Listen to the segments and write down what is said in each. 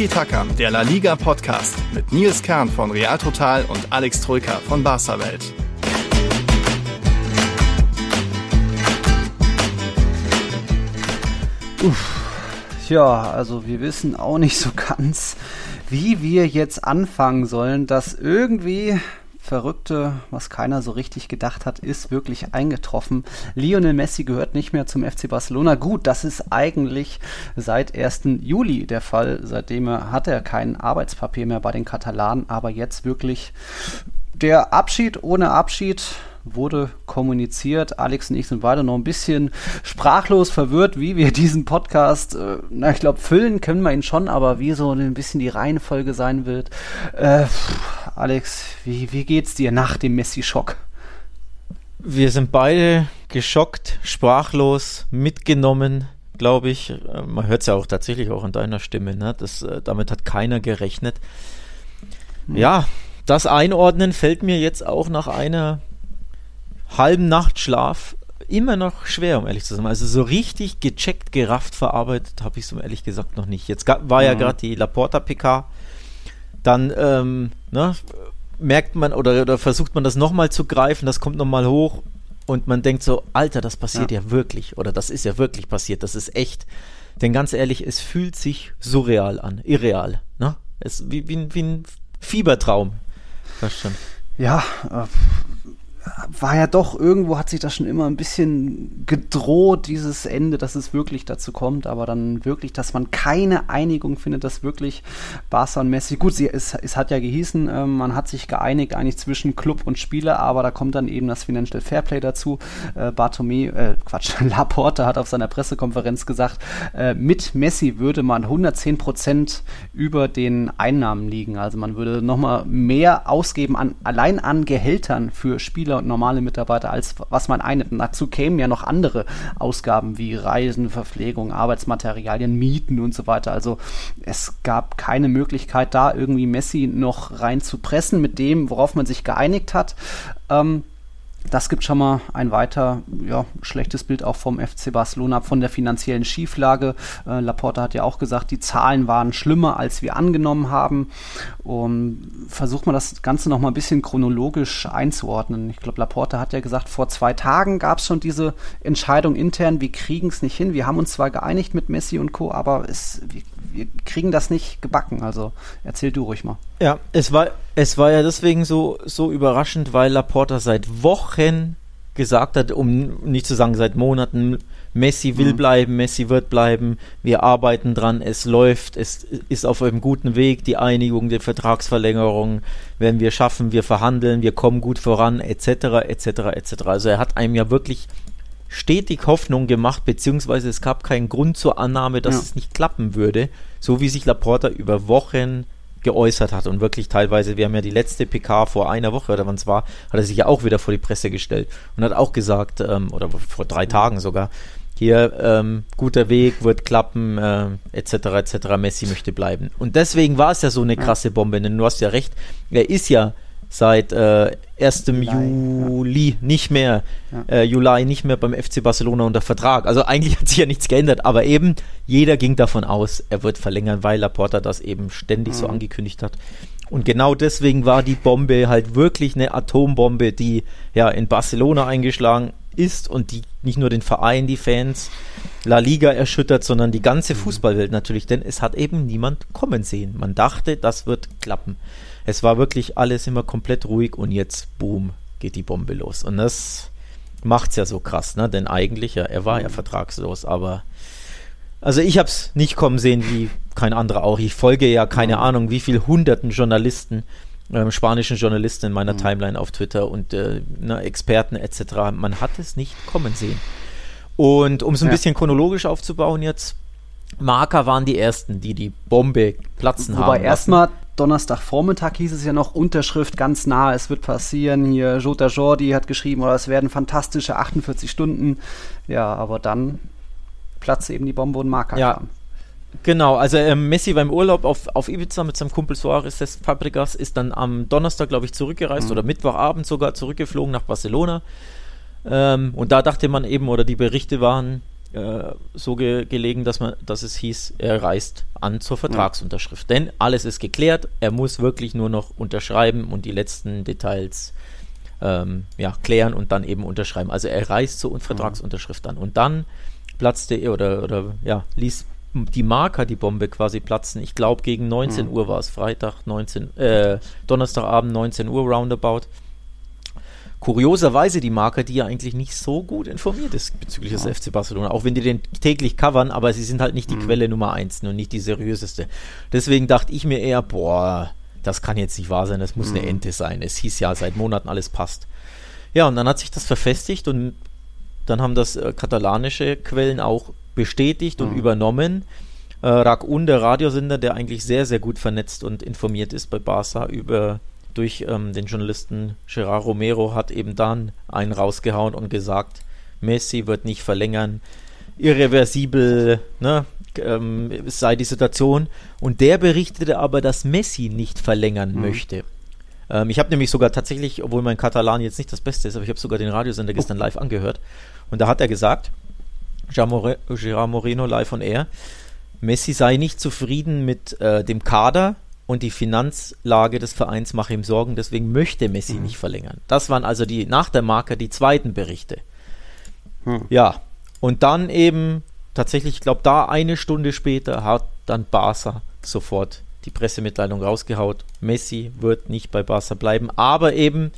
Tiki Taka, der La Liga Podcast mit Nils Kern von Real Total und Alex Troika von Barca Welt. Uff. Ja, also wir wissen auch nicht so ganz, wie wir jetzt anfangen sollen, dass irgendwie Verrückte, was keiner so richtig gedacht hat, ist wirklich eingetroffen. Lionel Messi gehört nicht mehr zum FC Barcelona. Gut, das ist eigentlich seit 1. Juli der Fall. Seitdem hat er kein Arbeitspapier mehr bei den Katalanen, aber jetzt wirklich der Abschied ohne Abschied wurde kommuniziert. Alex und ich sind beide noch ein bisschen sprachlos verwirrt, wie wir diesen Podcast, äh, na, ich glaube, füllen können wir ihn schon, aber wie so ein bisschen die Reihenfolge sein wird. Äh, Alex, wie, wie geht's dir nach dem Messi-Schock? Wir sind beide geschockt, sprachlos, mitgenommen, glaube ich. Äh, man hört es ja auch tatsächlich auch an deiner Stimme. Ne? Das, äh, damit hat keiner gerechnet. Hm. Ja, das Einordnen fällt mir jetzt auch nach einer halben Nachtschlaf immer noch schwer, um ehrlich zu sein. Also so richtig gecheckt, gerafft, verarbeitet habe ich es, um ehrlich gesagt, noch nicht. Jetzt war ja mhm. gerade die Laporta-PK. Dann ähm, ne, merkt man oder, oder versucht man das nochmal zu greifen, das kommt nochmal hoch und man denkt so, Alter, das passiert ja. ja wirklich oder das ist ja wirklich passiert, das ist echt. Denn ganz ehrlich, es fühlt sich surreal an, irreal. Ne? Es, wie, wie, wie ein Fiebertraum. Das schon. Ja, äh, war ja doch, irgendwo hat sich das schon immer ein bisschen gedroht, dieses Ende, dass es wirklich dazu kommt, aber dann wirklich, dass man keine Einigung findet, dass wirklich Barca und Messi, gut, sie, es, es hat ja gehießen, äh, man hat sich geeinigt eigentlich zwischen Club und Spieler, aber da kommt dann eben das Financial Fairplay dazu. Äh, Bartomé, äh, Quatsch, Laporte hat auf seiner Pressekonferenz gesagt, äh, mit Messi würde man 110 Prozent über den Einnahmen liegen, also man würde nochmal mehr ausgeben an, allein an Gehältern für Spieler und normale Mitarbeiter, als was man einnimmt. dazu kämen ja noch andere Ausgaben wie Reisen, Verpflegung, Arbeitsmaterialien, Mieten und so weiter. Also es gab keine Möglichkeit, da irgendwie Messi noch rein zu pressen mit dem, worauf man sich geeinigt hat. Ähm, das gibt schon mal ein weiter ja, schlechtes Bild auch vom FC Barcelona von der finanziellen Schieflage. Äh, Laporta hat ja auch gesagt, die Zahlen waren schlimmer, als wir angenommen haben. Um, versucht man das Ganze noch mal ein bisschen chronologisch einzuordnen. Ich glaube, Laporta hat ja gesagt, vor zwei Tagen gab es schon diese Entscheidung intern, wir kriegen es nicht hin. Wir haben uns zwar geeinigt mit Messi und Co., aber es, wir, wir kriegen das nicht gebacken. Also erzähl du ruhig mal. Ja, es war, es war ja deswegen so, so überraschend, weil Laporta seit Wochen gesagt hat, um nicht zu sagen seit Monaten, Messi will mhm. bleiben, Messi wird bleiben, wir arbeiten dran, es läuft, es ist auf einem guten Weg, die Einigung, die Vertragsverlängerung werden wir schaffen, wir verhandeln, wir kommen gut voran, etc., etc., etc. Also er hat einem ja wirklich stetig Hoffnung gemacht, beziehungsweise es gab keinen Grund zur Annahme, dass ja. es nicht klappen würde, so wie sich Laporta über Wochen geäußert hat und wirklich teilweise, wir haben ja die letzte PK vor einer Woche oder wann es war, hat er sich ja auch wieder vor die Presse gestellt und hat auch gesagt, ähm, oder vor drei Tagen sogar, hier ähm, guter Weg, wird klappen, äh, etc. etc. Messi möchte bleiben. Und deswegen war es ja so eine krasse Bombe, denn du hast ja recht, er ist ja seit äh, 1. Juli, Juli ja. nicht mehr, ja. äh, Juli nicht mehr beim FC Barcelona unter Vertrag. Also eigentlich hat sich ja nichts geändert, aber eben jeder ging davon aus, er wird verlängern, weil Laporta das eben ständig mhm. so angekündigt hat. Und genau deswegen war die Bombe halt wirklich eine Atombombe, die ja in Barcelona eingeschlagen ist und die nicht nur den Verein, die Fans, La Liga erschüttert, sondern die ganze mhm. Fußballwelt natürlich, denn es hat eben niemand kommen sehen. Man dachte, das wird klappen es war wirklich alles immer komplett ruhig und jetzt, boom, geht die Bombe los. Und das macht es ja so krass, ne? Denn eigentlich, ja, er war ja mhm. vertragslos, aber also ich habe es nicht kommen sehen, wie kein anderer auch. Ich folge ja keine mhm. Ahnung, wie viel hunderten Journalisten, äh, spanischen Journalisten in meiner mhm. Timeline auf Twitter und äh, ne, Experten etc. Man hat es nicht kommen sehen. Und um es ein ja. bisschen chronologisch aufzubauen jetzt, Marker waren die ersten, die die Bombe platzen Wobei haben. Wobei erstmal Donnerstagvormittag hieß es ja noch Unterschrift ganz nah, es wird passieren. Hier Jota Jordi hat geschrieben, oder es werden fantastische 48 Stunden. Ja, aber dann platzt eben die Bombe und Marker ja. kam. Genau, also äh, Messi war im Urlaub auf, auf Ibiza mit seinem Kumpel Suarez des Fabregas, ist dann am Donnerstag, glaube ich, zurückgereist mhm. oder Mittwochabend sogar zurückgeflogen nach Barcelona. Ähm, und da dachte man eben, oder die Berichte waren, äh, so ge gelegen, dass, man, dass es hieß, er reist an zur Vertragsunterschrift. Ja. Denn alles ist geklärt, er muss wirklich nur noch unterschreiben und die letzten Details ähm, ja, klären und dann eben unterschreiben. Also er reist zur Vertragsunterschrift an. Und dann platzte er oder, oder ja, ließ die Marker die Bombe quasi platzen. Ich glaube, gegen 19 mhm. Uhr war es, Freitag 19, äh, Donnerstagabend 19 Uhr roundabout kurioserweise die Marke, die ja eigentlich nicht so gut informiert ist bezüglich des FC Barcelona, auch wenn die den täglich covern, aber sie sind halt nicht die mhm. Quelle Nummer eins und nicht die seriöseste. Deswegen dachte ich mir eher, boah, das kann jetzt nicht wahr sein, das muss mhm. eine Ente sein. Es hieß ja seit Monaten, alles passt. Ja, und dann hat sich das verfestigt und dann haben das äh, katalanische Quellen auch bestätigt und mhm. übernommen. Äh, RAC-UN, der Radiosender, der eigentlich sehr, sehr gut vernetzt und informiert ist bei Barca über durch ähm, den Journalisten Gerard Romero hat eben dann einen rausgehauen und gesagt, Messi wird nicht verlängern, irreversibel ne, ähm, sei die Situation. Und der berichtete aber, dass Messi nicht verlängern mhm. möchte. Ähm, ich habe nämlich sogar tatsächlich, obwohl mein Katalan jetzt nicht das Beste ist, aber ich habe sogar den Radiosender gestern oh. live angehört. Und da hat er gesagt, Gerard Moreno live on air, Messi sei nicht zufrieden mit äh, dem Kader, und die Finanzlage des Vereins mache ihm Sorgen, deswegen möchte Messi mhm. nicht verlängern. Das waren also die nach der Marke die zweiten Berichte. Mhm. Ja, und dann eben tatsächlich, ich glaube, da eine Stunde später hat dann Barca sofort die Pressemitteilung rausgehaut. Messi wird nicht bei Barca bleiben, aber eben,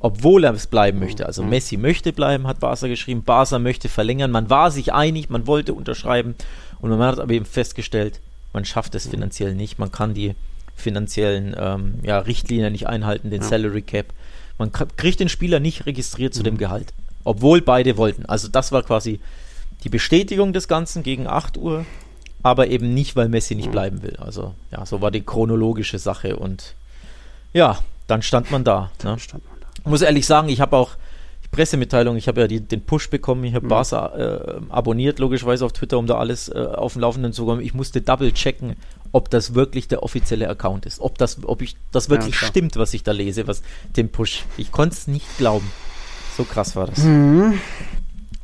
obwohl er es bleiben möchte. Also mhm. Messi möchte bleiben, hat Barca geschrieben. Barca möchte verlängern. Man war sich einig, man wollte unterschreiben und man hat aber eben festgestellt, man schafft es mhm. finanziell nicht. Man kann die finanziellen ähm, ja, Richtlinien nicht einhalten, den ja. Salary Cap. Man kriegt den Spieler nicht registriert zu mhm. dem Gehalt, obwohl beide wollten. Also das war quasi die Bestätigung des Ganzen gegen 8 Uhr, aber eben nicht, weil Messi nicht mhm. bleiben will. Also ja, so war die chronologische Sache und ja, dann stand man da. Ne? Stand man da. Ich muss ehrlich sagen, ich habe auch Pressemitteilung, ich habe ja die, den Push bekommen, ich habe mhm. Barca äh, abonniert, logischerweise auf Twitter, um da alles äh, auf dem Laufenden zu kommen. Ich musste double checken, ob das wirklich der offizielle Account ist, ob das, ob ich das wirklich ja, stimmt, was ich da lese, was den Push. Ich konnte es nicht glauben. So krass war das. Mhm.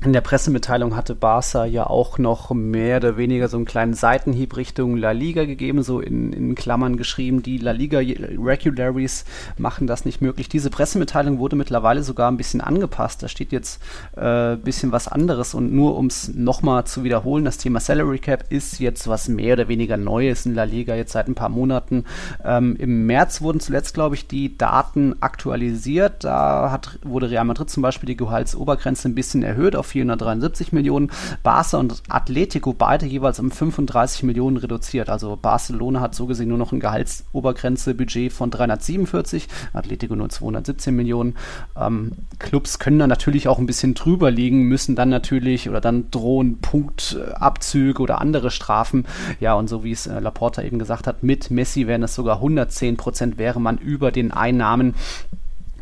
In der Pressemitteilung hatte Barca ja auch noch mehr oder weniger so einen kleinen Seitenhieb Richtung La Liga gegeben, so in, in Klammern geschrieben. Die La Liga Regularies machen das nicht möglich. Diese Pressemitteilung wurde mittlerweile sogar ein bisschen angepasst. Da steht jetzt ein äh, bisschen was anderes. Und nur um es nochmal zu wiederholen, das Thema Salary Cap ist jetzt was mehr oder weniger Neues in La Liga jetzt seit ein paar Monaten. Ähm, Im März wurden zuletzt, glaube ich, die Daten aktualisiert. Da hat, wurde Real Madrid zum Beispiel die Gehaltsobergrenze ein bisschen erhöht auf 473 Millionen. Barca und Atletico beide jeweils um 35 Millionen reduziert. Also Barcelona hat so gesehen nur noch ein Gehaltsobergrenze-Budget von 347, Atletico nur 217 Millionen. Ähm, Clubs können dann natürlich auch ein bisschen drüber liegen, müssen dann natürlich oder dann drohen Punktabzüge oder andere Strafen. Ja, und so wie es äh, Laporta eben gesagt hat, mit Messi wären es sogar 110 Prozent, wäre man über den Einnahmen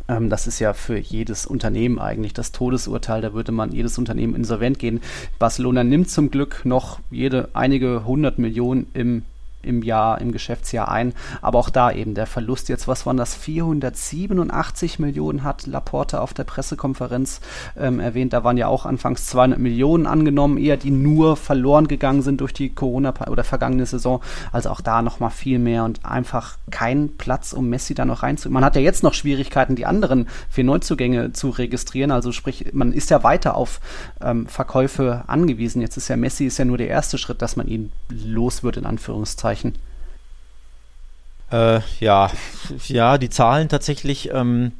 ähm, das ist ja für jedes Unternehmen eigentlich das Todesurteil. Da würde man jedes Unternehmen insolvent gehen. Barcelona nimmt zum Glück noch jede einige hundert Millionen im im Jahr, im Geschäftsjahr ein. Aber auch da eben der Verlust jetzt, was waren das, 487 Millionen hat Laporte auf der Pressekonferenz ähm, erwähnt. Da waren ja auch anfangs 200 Millionen angenommen, eher die nur verloren gegangen sind durch die Corona- oder vergangene Saison. Also auch da nochmal viel mehr und einfach kein Platz, um Messi da noch reinzu. Man hat ja jetzt noch Schwierigkeiten, die anderen für Neuzugänge zu registrieren. Also sprich, man ist ja weiter auf ähm, Verkäufe angewiesen. Jetzt ist ja Messi ist ja nur der erste Schritt, dass man ihn los wird, in Anführungszeichen. Anführungszeichen. Äh, ja, ja, die Zahlen tatsächlich, ähm,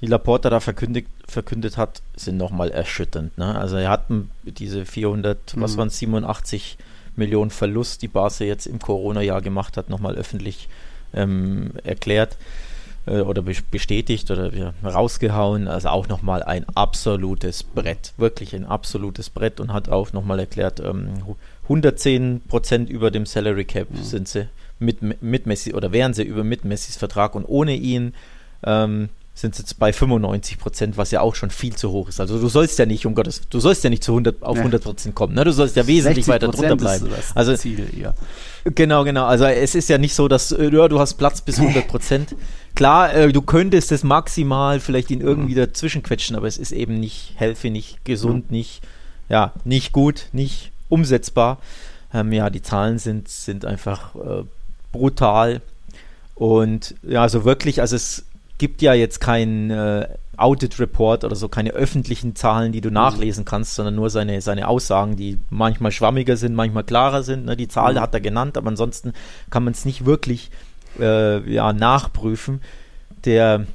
die Laporta da verkündet, verkündet hat, sind nochmal erschütternd. Ne? Also er hat diese 400, mhm. was waren 87 Millionen Verlust, die Barca jetzt im Corona-Jahr gemacht hat, nochmal öffentlich ähm, erklärt äh, oder bestätigt oder ja, rausgehauen. Also auch nochmal ein absolutes Brett, wirklich ein absolutes Brett und hat auch nochmal erklärt, ähm, 110 Prozent über dem Salary Cap mhm. sind sie mit, mit Messi oder wären sie über mit Messis Vertrag und ohne ihn ähm, sind sie jetzt bei 95 Prozent, was ja auch schon viel zu hoch ist. Also du sollst ja nicht, um Gottes, du sollst ja nicht zu 100 auf ja. 100 Prozent kommen, ne? Du sollst ja wesentlich weiter drunter bleiben. also Ziel, ja. Genau, genau. Also es ist ja nicht so, dass äh, ja, du hast Platz bis 100 Prozent. Klar, äh, du könntest es maximal vielleicht ihn irgendwie mhm. dazwischen quetschen, aber es ist eben nicht healthy, nicht gesund, mhm. nicht ja, nicht gut, nicht umsetzbar. Ähm, ja, die Zahlen sind, sind einfach äh, brutal. Und ja, also wirklich, also es gibt ja jetzt keinen äh, Audit Report oder so, keine öffentlichen Zahlen, die du mhm. nachlesen kannst, sondern nur seine, seine Aussagen, die manchmal schwammiger sind, manchmal klarer sind. Ne? Die Zahl hat er genannt, aber ansonsten kann man es nicht wirklich äh, ja, nachprüfen. Der,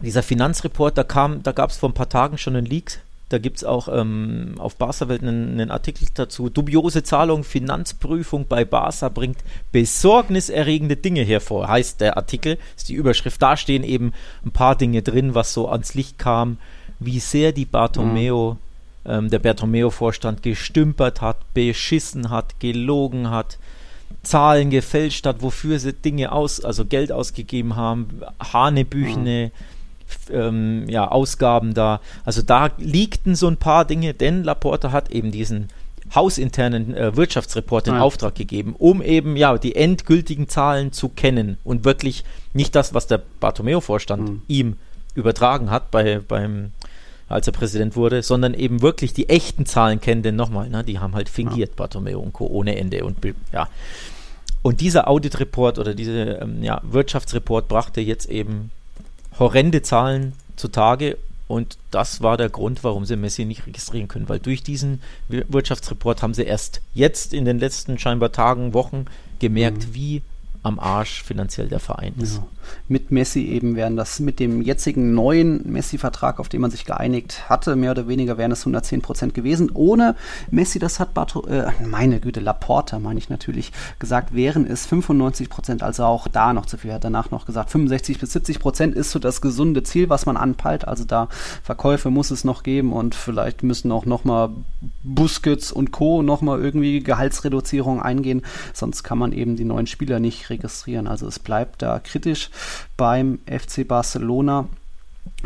dieser Finanzreport, da kam, da gab es vor ein paar Tagen schon einen Leak da gibt es auch ähm, auf Barca-Welt einen, einen, Artikel dazu. Dubiose Zahlung, Finanzprüfung bei Barca bringt besorgniserregende Dinge hervor, heißt der Artikel, ist die Überschrift. Da stehen eben ein paar Dinge drin, was so ans Licht kam, wie sehr die Bartomeo, mhm. ähm, der Bartomeo-Vorstand gestümpert hat, beschissen hat, gelogen hat. Zahlen gefälscht hat, wofür sie Dinge aus, also Geld ausgegeben haben, Hanebüchene, mhm ähm, ja, Ausgaben da. Also da liegten so ein paar Dinge, denn Laporta hat eben diesen hausinternen äh, Wirtschaftsreport in ja. Auftrag gegeben, um eben ja die endgültigen Zahlen zu kennen und wirklich nicht das, was der Bartomeo-Vorstand mhm. ihm übertragen hat bei, beim als er Präsident wurde, sondern eben wirklich die echten Zahlen kennen, denn nochmal, ne, die haben halt fingiert, ja. Bartomeo und Co. ohne Ende und ja. Und dieser Audit-Report oder dieser ähm, ja, Wirtschaftsreport brachte jetzt eben horrende Zahlen zutage und das war der Grund, warum sie Messi nicht registrieren können, weil durch diesen Wirtschaftsreport haben sie erst jetzt in den letzten scheinbar Tagen, Wochen gemerkt, mhm. wie am Arsch finanziell der Verein ist. Ja. Mit Messi eben wären das mit dem jetzigen neuen Messi-Vertrag, auf den man sich geeinigt hatte, mehr oder weniger wären es 110 Prozent gewesen. Ohne Messi, das hat Barto, äh, meine Güte, Laporta meine ich natürlich, gesagt, wären es 95 Prozent, also auch da noch zu viel. Er hat danach noch gesagt, 65 bis 70 Prozent ist so das gesunde Ziel, was man anpeilt. Also da Verkäufe muss es noch geben und vielleicht müssen auch nochmal Busquets und Co. nochmal irgendwie Gehaltsreduzierung eingehen. Sonst kann man eben die neuen Spieler nicht registrieren. Also es bleibt da kritisch beim FC Barcelona.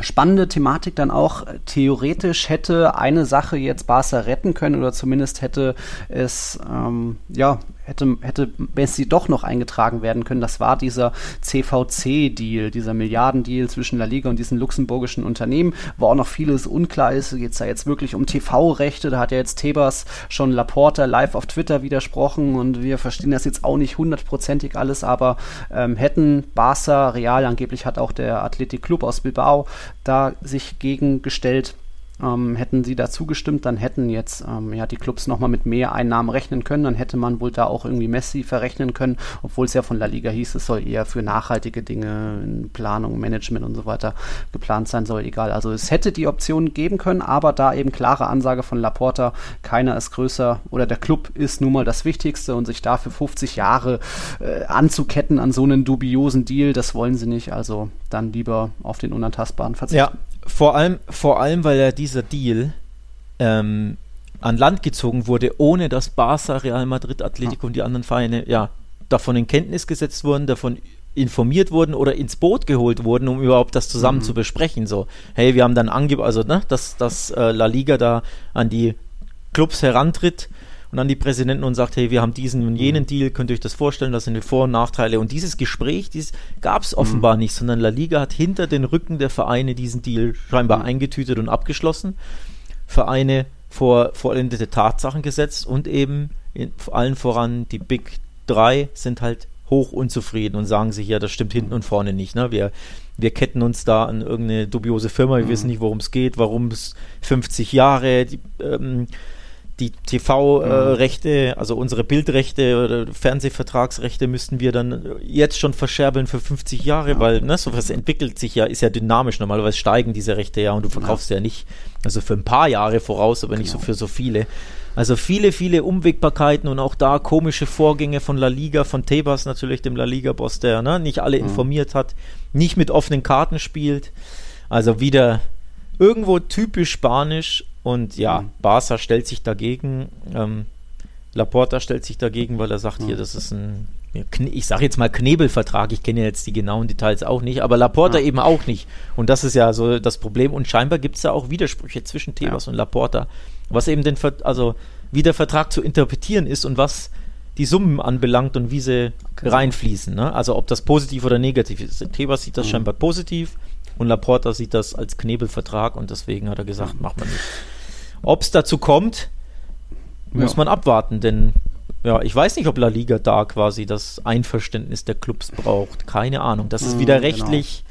Spannende Thematik dann auch, theoretisch hätte eine Sache jetzt Barca retten können oder zumindest hätte es ähm, ja hätte, hätte Messi doch noch eingetragen werden können. Das war dieser CVC-Deal, dieser Milliardendeal zwischen La Liga und diesen luxemburgischen Unternehmen, wo auch noch vieles unklar ist. Geht es da jetzt wirklich um TV-Rechte? Da hat ja jetzt Tebas schon Laporta live auf Twitter widersprochen und wir verstehen das jetzt auch nicht hundertprozentig alles, aber ähm, hätten Barca, Real, angeblich hat auch der Athletic Club aus Bilbao da sich gegengestellt ähm, hätten sie da zugestimmt, dann hätten jetzt ähm, ja, die Clubs nochmal mit mehr Einnahmen rechnen können. Dann hätte man wohl da auch irgendwie Messi verrechnen können, obwohl es ja von La Liga hieß, es soll eher für nachhaltige Dinge in Planung, Management und so weiter geplant sein soll. Egal. Also es hätte die Option geben können, aber da eben klare Ansage von Laporta, keiner ist größer oder der Club ist nun mal das Wichtigste und sich dafür 50 Jahre äh, anzuketten an so einen dubiosen Deal, das wollen sie nicht. Also dann lieber auf den Unantastbaren verzichten. Ja, vor allem, vor allem, weil ja dieser Deal ähm, an Land gezogen wurde, ohne dass Barca, Real Madrid, Atletico und die anderen Vereine ja davon in Kenntnis gesetzt wurden, davon informiert wurden oder ins Boot geholt wurden, um überhaupt das zusammen mhm. zu besprechen. So, hey, wir haben dann angeboten, also ne, dass, dass äh, La Liga da an die Clubs herantritt und an die Präsidenten und sagt, hey, wir haben diesen und jenen mhm. Deal, könnt ihr euch das vorstellen, das sind die Vor- und Nachteile. Und dieses Gespräch, dieses gab es offenbar mhm. nicht, sondern La Liga hat hinter den Rücken der Vereine diesen Deal scheinbar mhm. eingetütet und abgeschlossen. Vereine vor vollendete Tatsachen gesetzt und eben in, allen voran die Big Drei sind halt hoch unzufrieden und sagen sich, ja, das stimmt hinten und vorne nicht. Ne? Wir, wir ketten uns da an irgendeine dubiose Firma, wir mhm. wissen nicht, worum es geht, warum es 50 Jahre, die, ähm, die TV-Rechte, äh, also unsere Bildrechte oder Fernsehvertragsrechte müssten wir dann jetzt schon verscherbeln für 50 Jahre, ja. weil ne, sowas entwickelt sich ja, ist ja dynamisch. Normalerweise steigen diese Rechte ja und du verkaufst ja, ja nicht, also für ein paar Jahre voraus, aber nicht genau. so für so viele. Also viele, viele Umwegbarkeiten und auch da komische Vorgänge von La Liga, von Tebas natürlich, dem La Liga-Boss, der ne, nicht alle mhm. informiert hat, nicht mit offenen Karten spielt. Also wieder irgendwo typisch spanisch und ja, mhm. Barca stellt sich dagegen. Ähm, Laporta stellt sich dagegen, weil er sagt, mhm. hier, das ist ein, ich sage jetzt mal Knebelvertrag, ich kenne jetzt die genauen Details auch nicht, aber Laporta ja. eben auch nicht. Und das ist ja so das Problem. Und scheinbar gibt es da auch Widersprüche zwischen Tebas ja. und Laporta, was eben den, also wie der Vertrag zu interpretieren ist und was die Summen anbelangt und wie sie okay. reinfließen. Ne? Also ob das positiv oder negativ ist. Tebas sieht das mhm. scheinbar positiv und Laporta sieht das als Knebelvertrag und deswegen hat er gesagt, mhm. macht man nicht. Ob es dazu kommt, muss ja. man abwarten, denn ja, ich weiß nicht, ob La Liga da quasi das Einverständnis der Clubs braucht. Keine Ahnung. Das ist wieder mhm, rechtlich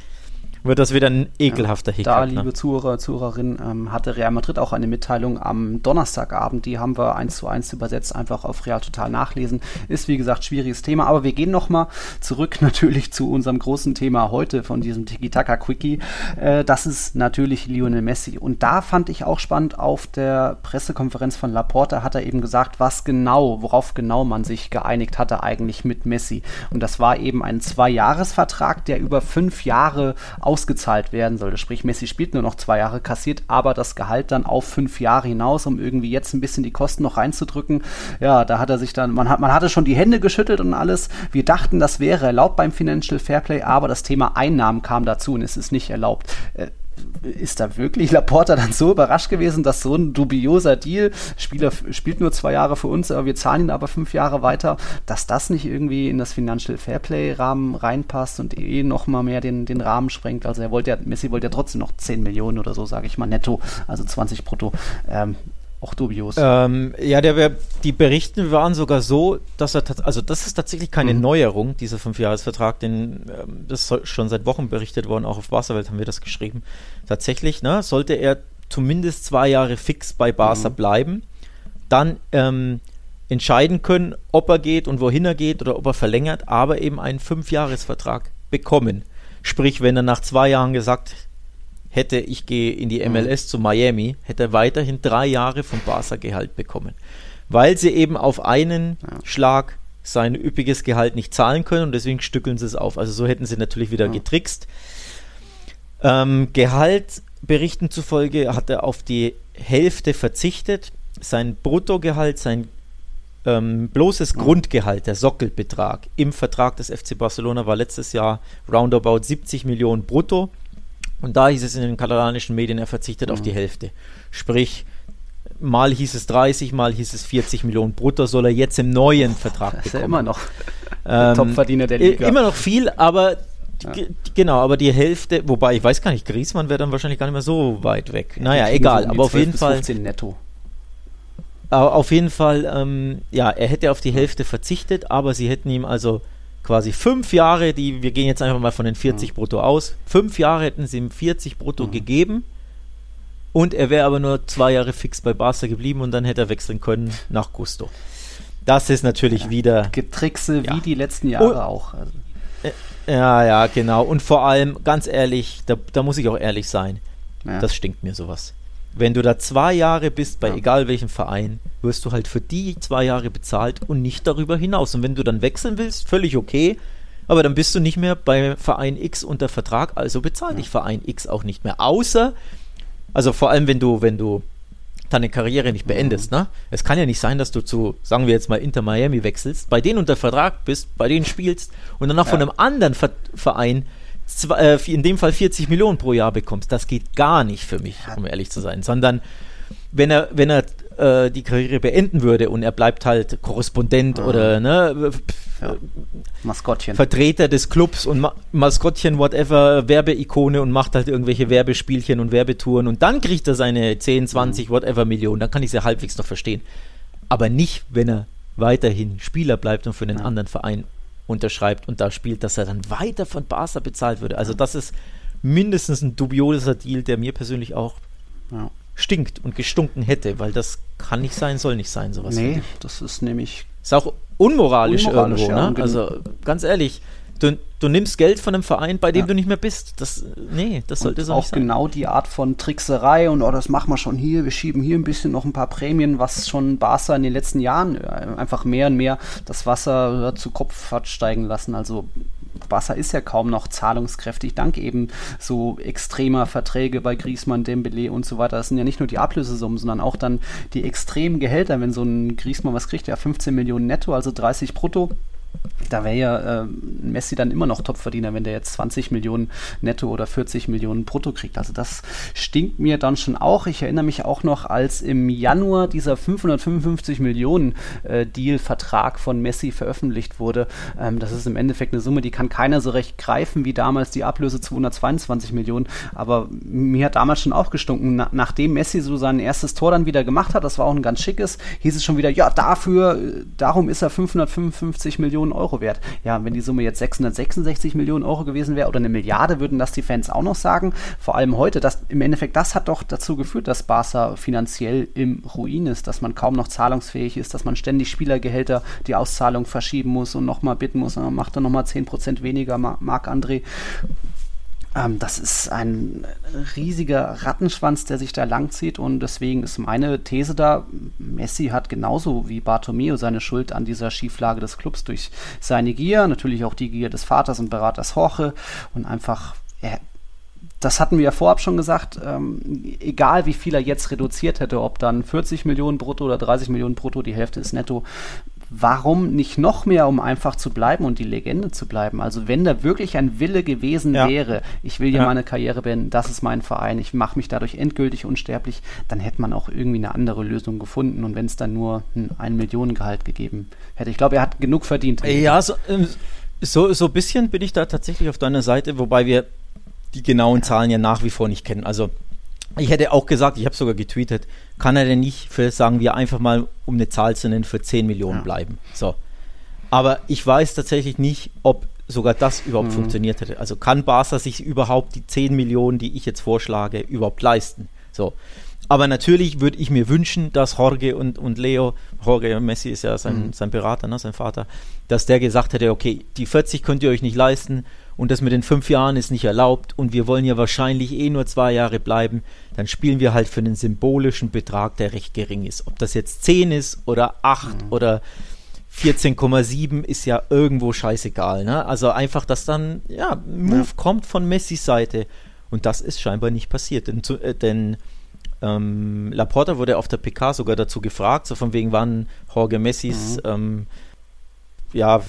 wird das wieder ein ekelhafter ja, Hickhack. Da, liebe ne? Zuhörer, Zuhörerinnen, ähm, hatte Real Madrid auch eine Mitteilung am Donnerstagabend. Die haben wir eins zu eins übersetzt, einfach auf Real Total nachlesen. Ist, wie gesagt, schwieriges Thema. Aber wir gehen nochmal zurück natürlich zu unserem großen Thema heute von diesem Tiki-Taka-Quickie. Äh, das ist natürlich Lionel Messi. Und da fand ich auch spannend, auf der Pressekonferenz von Laporta hat er eben gesagt, was genau, worauf genau man sich geeinigt hatte eigentlich mit Messi. Und das war eben ein Zwei-Jahres-Vertrag, der über fünf Jahre aus ausgezahlt werden sollte. Sprich, Messi spielt nur noch zwei Jahre, kassiert aber das Gehalt dann auf fünf Jahre hinaus, um irgendwie jetzt ein bisschen die Kosten noch reinzudrücken. Ja, da hat er sich dann, man, hat, man hatte schon die Hände geschüttelt und alles. Wir dachten, das wäre erlaubt beim Financial Fairplay, aber das Thema Einnahmen kam dazu und es ist nicht erlaubt. Äh, ist da wirklich Laporta dann so überrascht gewesen, dass so ein dubioser Deal, Spieler spielt nur zwei Jahre für uns, aber wir zahlen ihn aber fünf Jahre weiter, dass das nicht irgendwie in das Financial Fairplay-Rahmen reinpasst und eh nochmal mehr den, den Rahmen sprengt. Also er wollte ja, Messi wollte ja trotzdem noch 10 Millionen oder so, sage ich mal, netto, also 20 brutto. Ähm, auch dubios. Ähm, ja, der, die Berichten waren sogar so, dass er, also das ist tatsächlich keine mhm. Neuerung, dieser Fünfjahresvertrag, den, ähm, das ist schon seit Wochen berichtet worden, auch auf Barca-Welt haben wir das geschrieben. Tatsächlich, ne, sollte er zumindest zwei Jahre fix bei Barca mhm. bleiben, dann ähm, entscheiden können, ob er geht und wohin er geht oder ob er verlängert, aber eben einen Fünfjahresvertrag bekommen. Sprich, wenn er nach zwei Jahren gesagt hätte, ich gehe in die MLS mhm. zu Miami, hätte er weiterhin drei Jahre vom Barca Gehalt bekommen. Weil sie eben auf einen ja. Schlag sein üppiges Gehalt nicht zahlen können und deswegen stückeln sie es auf. Also so hätten sie natürlich wieder ja. getrickst. Ähm, Gehalt Berichten zufolge hat er auf die Hälfte verzichtet. Sein Bruttogehalt, sein ähm, bloßes ja. Grundgehalt, der Sockelbetrag im Vertrag des FC Barcelona war letztes Jahr roundabout 70 Millionen brutto. Und da hieß es in den katalanischen Medien, er verzichtet mhm. auf die mhm. Hälfte. Sprich, mal hieß es 30, mal hieß es 40 Millionen brutto, soll er jetzt im neuen Vertrag bekommen. Das ist ja immer noch ähm, Topverdiener der Liga. Immer noch viel, aber ja. genau, aber die Hälfte, wobei ich weiß gar nicht, Griesmann wäre dann wahrscheinlich gar nicht mehr so weit weg. naja, egal, aber auf jeden Fall. netto. Auf jeden Fall, ähm, ja, er hätte auf die Hälfte verzichtet, aber sie hätten ihm also quasi fünf Jahre, die, wir gehen jetzt einfach mal von den 40 mhm. brutto aus, fünf Jahre hätten sie ihm 40 brutto mhm. gegeben und er wäre aber nur zwei Jahre fix bei Barca geblieben und dann hätte er wechseln können nach Gusto. Das ist natürlich ja, wieder. Getrickse ja. wie die letzten Jahre und, auch. Also. Äh, ja, ja, genau. Und vor allem, ganz ehrlich, da, da muss ich auch ehrlich sein, ja. das stinkt mir sowas. Wenn du da zwei Jahre bist, bei ja. egal welchem Verein, wirst du halt für die zwei Jahre bezahlt und nicht darüber hinaus. Und wenn du dann wechseln willst, völlig okay, aber dann bist du nicht mehr bei Verein X unter Vertrag, also bezahl ja. dich Verein X auch nicht mehr. Außer, also vor allem, wenn du, wenn du deine Karriere nicht beendest, mhm. ne? Es kann ja nicht sein, dass du zu, sagen wir jetzt mal, Inter Miami wechselst, bei denen unter Vertrag bist, bei denen spielst und danach ja. von einem anderen Ver Verein in dem Fall 40 Millionen pro Jahr bekommst. Das geht gar nicht für mich, um ehrlich zu sein. Sondern wenn er, wenn er äh, die Karriere beenden würde und er bleibt halt Korrespondent mhm. oder ne, ja. Maskottchen. Vertreter des Clubs und Ma Maskottchen, whatever, Werbeikone und macht halt irgendwelche Werbespielchen und Werbetouren und dann kriegt er seine 10, 20, mhm. whatever Millionen. Dann kann ich es ja halbwegs noch verstehen. Aber nicht, wenn er weiterhin Spieler bleibt und für einen ja. anderen Verein unterschreibt und da spielt, dass er dann weiter von Barca bezahlt würde. Also das ist mindestens ein dubioser Deal, der mir persönlich auch ja. stinkt und gestunken hätte, weil das kann nicht sein, soll nicht sein, sowas. Nee, das ist nämlich... Ist auch unmoralisch, unmoralisch irgendwo, ja, ne? Also ganz ehrlich, Du, du, nimmst Geld von einem Verein, bei dem ja. du nicht mehr bist. Das, nee, das sollte und so nicht sein. Auch genau die Art von Trickserei und oh, das machen wir schon hier, wir schieben hier ein bisschen noch ein paar Prämien, was schon Barca in den letzten Jahren äh, einfach mehr und mehr das Wasser zu Kopf hat steigen lassen. Also Barca ist ja kaum noch zahlungskräftig, dank eben so extremer Verträge bei Griezmann, Dembele und so weiter. Das sind ja nicht nur die Ablösesummen, sondern auch dann die extremen Gehälter. Wenn so ein Griezmann was kriegt, ja 15 Millionen netto, also 30 brutto da wäre ja äh, Messi dann immer noch Topverdiener, wenn der jetzt 20 Millionen netto oder 40 Millionen brutto kriegt. Also das stinkt mir dann schon auch. Ich erinnere mich auch noch, als im Januar dieser 555 Millionen äh, Deal-Vertrag von Messi veröffentlicht wurde. Ähm, das ist im Endeffekt eine Summe, die kann keiner so recht greifen wie damals die Ablöse 222 Millionen. Aber mir hat damals schon auch gestunken, na, nachdem Messi so sein erstes Tor dann wieder gemacht hat, das war auch ein ganz schickes, hieß es schon wieder, ja, dafür, äh, darum ist er 555 Millionen Euro wert. Ja, wenn die Summe jetzt 666 Millionen Euro gewesen wäre oder eine Milliarde, würden das die Fans auch noch sagen. Vor allem heute, das, im Endeffekt, das hat doch dazu geführt, dass Barca finanziell im Ruin ist, dass man kaum noch zahlungsfähig ist, dass man ständig Spielergehälter, die Auszahlung verschieben muss und nochmal bitten muss, dann macht er nochmal 10% weniger, Marc André. Ähm, das ist ein riesiger Rattenschwanz, der sich da langzieht und deswegen ist meine These da, Messi hat genauso wie Bartomeu seine Schuld an dieser Schieflage des Clubs durch seine Gier, natürlich auch die Gier des Vaters und Beraters Jorge und einfach, er, das hatten wir ja vorab schon gesagt, ähm, egal wie viel er jetzt reduziert hätte, ob dann 40 Millionen brutto oder 30 Millionen brutto, die Hälfte ist netto, warum nicht noch mehr, um einfach zu bleiben und die Legende zu bleiben? Also wenn da wirklich ein Wille gewesen ja. wäre, ich will hier ja. meine Karriere beenden, das ist mein Verein, ich mache mich dadurch endgültig unsterblich, dann hätte man auch irgendwie eine andere Lösung gefunden und wenn es dann nur ein, ein Millionengehalt gegeben hätte. Ich glaube, er hat genug verdient. Ja, so, ähm, so, so ein bisschen bin ich da tatsächlich auf deiner Seite, wobei wir die genauen Zahlen ja nach wie vor nicht kennen. Also ich hätte auch gesagt, ich habe sogar getweetet, kann er denn nicht für, sagen wir einfach mal, um eine Zahl zu nennen, für 10 Millionen ja. bleiben. So. Aber ich weiß tatsächlich nicht, ob sogar das überhaupt mhm. funktioniert hätte. Also kann Barca sich überhaupt die 10 Millionen, die ich jetzt vorschlage, überhaupt leisten? So. Aber natürlich würde ich mir wünschen, dass Jorge und, und Leo, Jorge Messi ist ja sein, mhm. sein Berater, ne, sein Vater, dass der gesagt hätte, okay, die 40 könnt ihr euch nicht leisten und das mit den fünf Jahren ist nicht erlaubt und wir wollen ja wahrscheinlich eh nur zwei Jahre bleiben, dann spielen wir halt für einen symbolischen Betrag, der recht gering ist. Ob das jetzt 10 ist oder 8 mhm. oder 14,7 ist ja irgendwo scheißegal. Ne? Also einfach, dass dann, ja, Move ja. kommt von Messis Seite. Und das ist scheinbar nicht passiert. Denn, äh, denn ähm, Laporta wurde auf der PK sogar dazu gefragt, so von wegen wann Jorge Messis mhm. ähm, ja,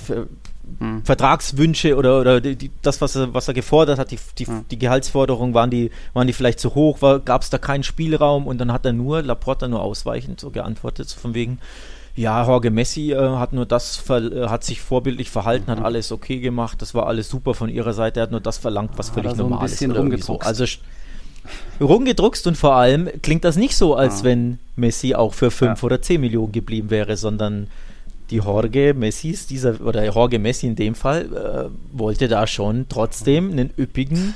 hm. Vertragswünsche oder, oder die, das, was er, was er gefordert hat, die, die, hm. die Gehaltsforderungen, waren die, waren die vielleicht zu hoch, gab es da keinen Spielraum und dann hat er nur, Laporta nur ausweichend so geantwortet, so von wegen, ja, Jorge Messi äh, hat nur das, äh, hat sich vorbildlich verhalten, mhm. hat alles okay gemacht, das war alles super von ihrer Seite, er hat nur das verlangt, was völlig also normal ist. So. Also rumgedruckst und vor allem klingt das nicht so, als ja. wenn Messi auch für 5 ja. oder 10 Millionen geblieben wäre, sondern die Jorge Messis, dieser, oder Jorge Messi in dem Fall, äh, wollte da schon trotzdem einen üppigen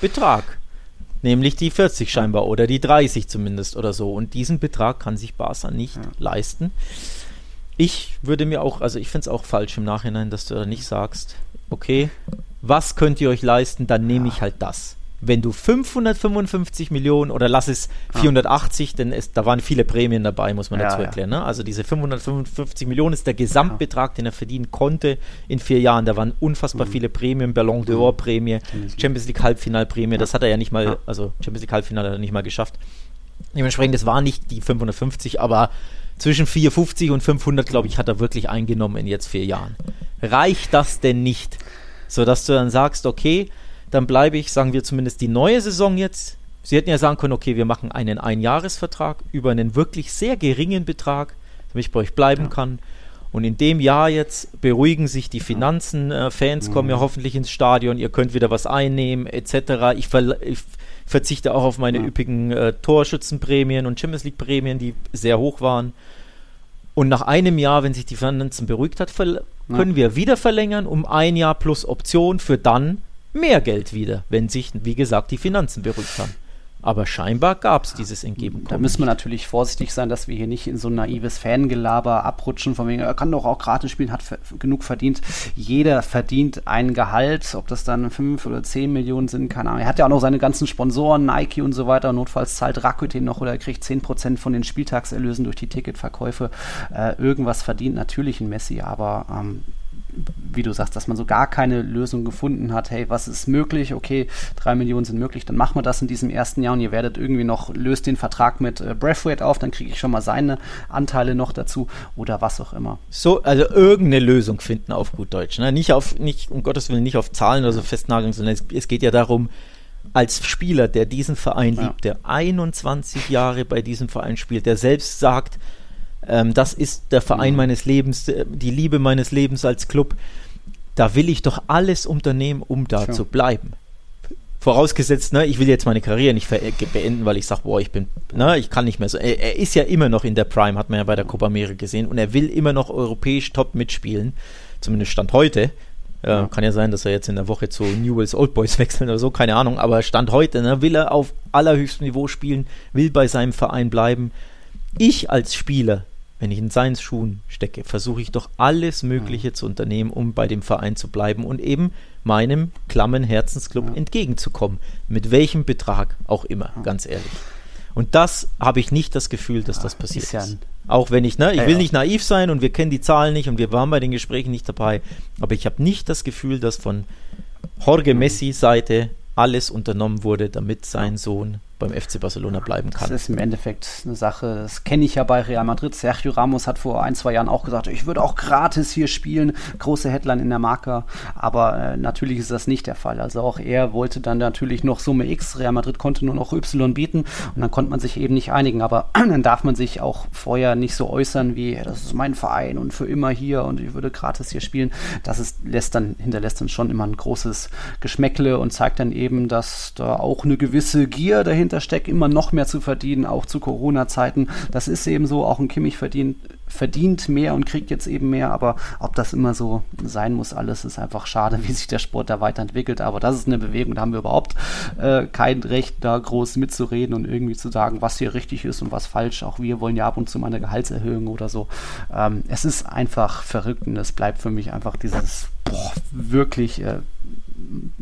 Betrag. Nämlich die 40 scheinbar oder die 30 zumindest oder so. Und diesen Betrag kann sich Barca nicht ja. leisten. Ich würde mir auch, also ich finde es auch falsch im Nachhinein, dass du da nicht sagst, okay, was könnt ihr euch leisten, dann nehme ich halt das wenn du 555 Millionen oder lass es 480, ah. denn es, da waren viele Prämien dabei, muss man ja, dazu erklären. Ne? Also diese 555 Millionen ist der Gesamtbetrag, den er verdienen konnte in vier Jahren. Da waren unfassbar mhm. viele Prämien, Ballon d'Or Prämie, Champions League Halbfinalprämie. Das hat er ja nicht mal, also Champions League Halbfinale hat er nicht mal geschafft. Dementsprechend, das waren nicht die 550, aber zwischen 450 und 500, glaube ich, hat er wirklich eingenommen in jetzt vier Jahren. Reicht das denn nicht? Sodass du dann sagst, okay, dann bleibe ich, sagen wir zumindest die neue Saison jetzt. Sie hätten ja sagen können, okay, wir machen einen Einjahresvertrag über einen wirklich sehr geringen Betrag, damit ich bei euch bleiben ja. kann. Und in dem Jahr jetzt beruhigen sich die Finanzen, äh, Fans mhm. kommen ja hoffentlich ins Stadion, ihr könnt wieder was einnehmen, etc. Ich, ver ich verzichte auch auf meine ja. üppigen äh, Torschützenprämien und Champions League Prämien, die sehr hoch waren. Und nach einem Jahr, wenn sich die Finanzen beruhigt hat, können ja. wir wieder verlängern um ein Jahr plus Option für dann mehr Geld wieder, wenn sich, wie gesagt, die Finanzen beruhigt haben. Aber scheinbar gab es dieses Entgegenkommen. Da müssen wir natürlich vorsichtig sein, dass wir hier nicht in so ein naives Fangelaber abrutschen, von wegen, er kann doch auch gratis spielen, hat genug verdient. Jeder verdient ein Gehalt, ob das dann 5 oder 10 Millionen sind, keine Ahnung. Er hat ja auch noch seine ganzen Sponsoren, Nike und so weiter. Notfalls zahlt Rakuten noch oder er kriegt 10% von den Spieltagserlösen durch die Ticketverkäufe. Äh, irgendwas verdient natürlich ein Messi, aber ähm, wie du sagst, dass man so gar keine Lösung gefunden hat. Hey, was ist möglich? Okay, drei Millionen sind möglich, dann machen wir das in diesem ersten Jahr und ihr werdet irgendwie noch, löst den Vertrag mit äh, Braithwaite auf, dann kriege ich schon mal seine Anteile noch dazu oder was auch immer. So, also irgendeine Lösung finden auf gut Deutsch. Ne? Nicht auf, nicht, um Gottes Willen, nicht auf Zahlen oder so festnageln, sondern es, es geht ja darum, als Spieler, der diesen Verein ja. liebt, der 21 Jahre bei diesem Verein spielt, der selbst sagt, ähm, das ist der Verein mhm. meines Lebens, äh, die Liebe meines Lebens als Club, da will ich doch alles unternehmen, um da sure. zu bleiben. Vorausgesetzt, ne, ich will jetzt meine Karriere nicht beenden, weil ich sage, boah, ich bin, ne, ich kann nicht mehr so. Er, er, ist ja immer noch in der Prime, hat man ja bei der Copa America gesehen, und er will immer noch europäisch top mitspielen, zumindest Stand heute. Ja, kann ja sein, dass er jetzt in der Woche zu Newells Old Boys wechseln oder so, keine Ahnung. Aber Stand heute ne, will er auf allerhöchstem Niveau spielen, will bei seinem Verein bleiben. Ich als Spieler, wenn ich in seinen Schuhen stecke, versuche ich doch alles Mögliche ja. zu unternehmen, um bei dem Verein zu bleiben und eben meinem klammen Herzensclub ja. entgegenzukommen. Mit welchem Betrag auch immer, ja. ganz ehrlich. Und das habe ich nicht das Gefühl, dass das passiert ist. ist. Auch wenn ich, ne, ich will nicht naiv sein und wir kennen die Zahlen nicht und wir waren bei den Gesprächen nicht dabei, aber ich habe nicht das Gefühl, dass von Jorge Messi Seite alles unternommen wurde, damit sein Sohn beim FC Barcelona bleiben kann. Das ist im Endeffekt eine Sache, das kenne ich ja bei Real Madrid. Sergio Ramos hat vor ein, zwei Jahren auch gesagt, ich würde auch gratis hier spielen, große Headline in der Marke, aber äh, natürlich ist das nicht der Fall. Also auch er wollte dann natürlich noch Summe X, Real Madrid konnte nur noch Y bieten und dann konnte man sich eben nicht einigen, aber dann darf man sich auch vorher nicht so äußern wie, das ist mein Verein und für immer hier und ich würde gratis hier spielen. Das ist, lässt dann, hinterlässt dann schon immer ein großes Geschmäckle und zeigt dann eben, dass da auch eine gewisse Gier dahinter dahinter steckt, immer noch mehr zu verdienen, auch zu Corona-Zeiten. Das ist eben so, auch ein Kimmich verdient, verdient mehr und kriegt jetzt eben mehr, aber ob das immer so sein muss, alles ist einfach schade, wie sich der Sport da weiterentwickelt. Aber das ist eine Bewegung, da haben wir überhaupt äh, kein Recht, da groß mitzureden und irgendwie zu sagen, was hier richtig ist und was falsch. Auch wir wollen ja ab und zu mal eine Gehaltserhöhung oder so. Ähm, es ist einfach verrückt und es bleibt für mich einfach dieses boah, wirklich äh,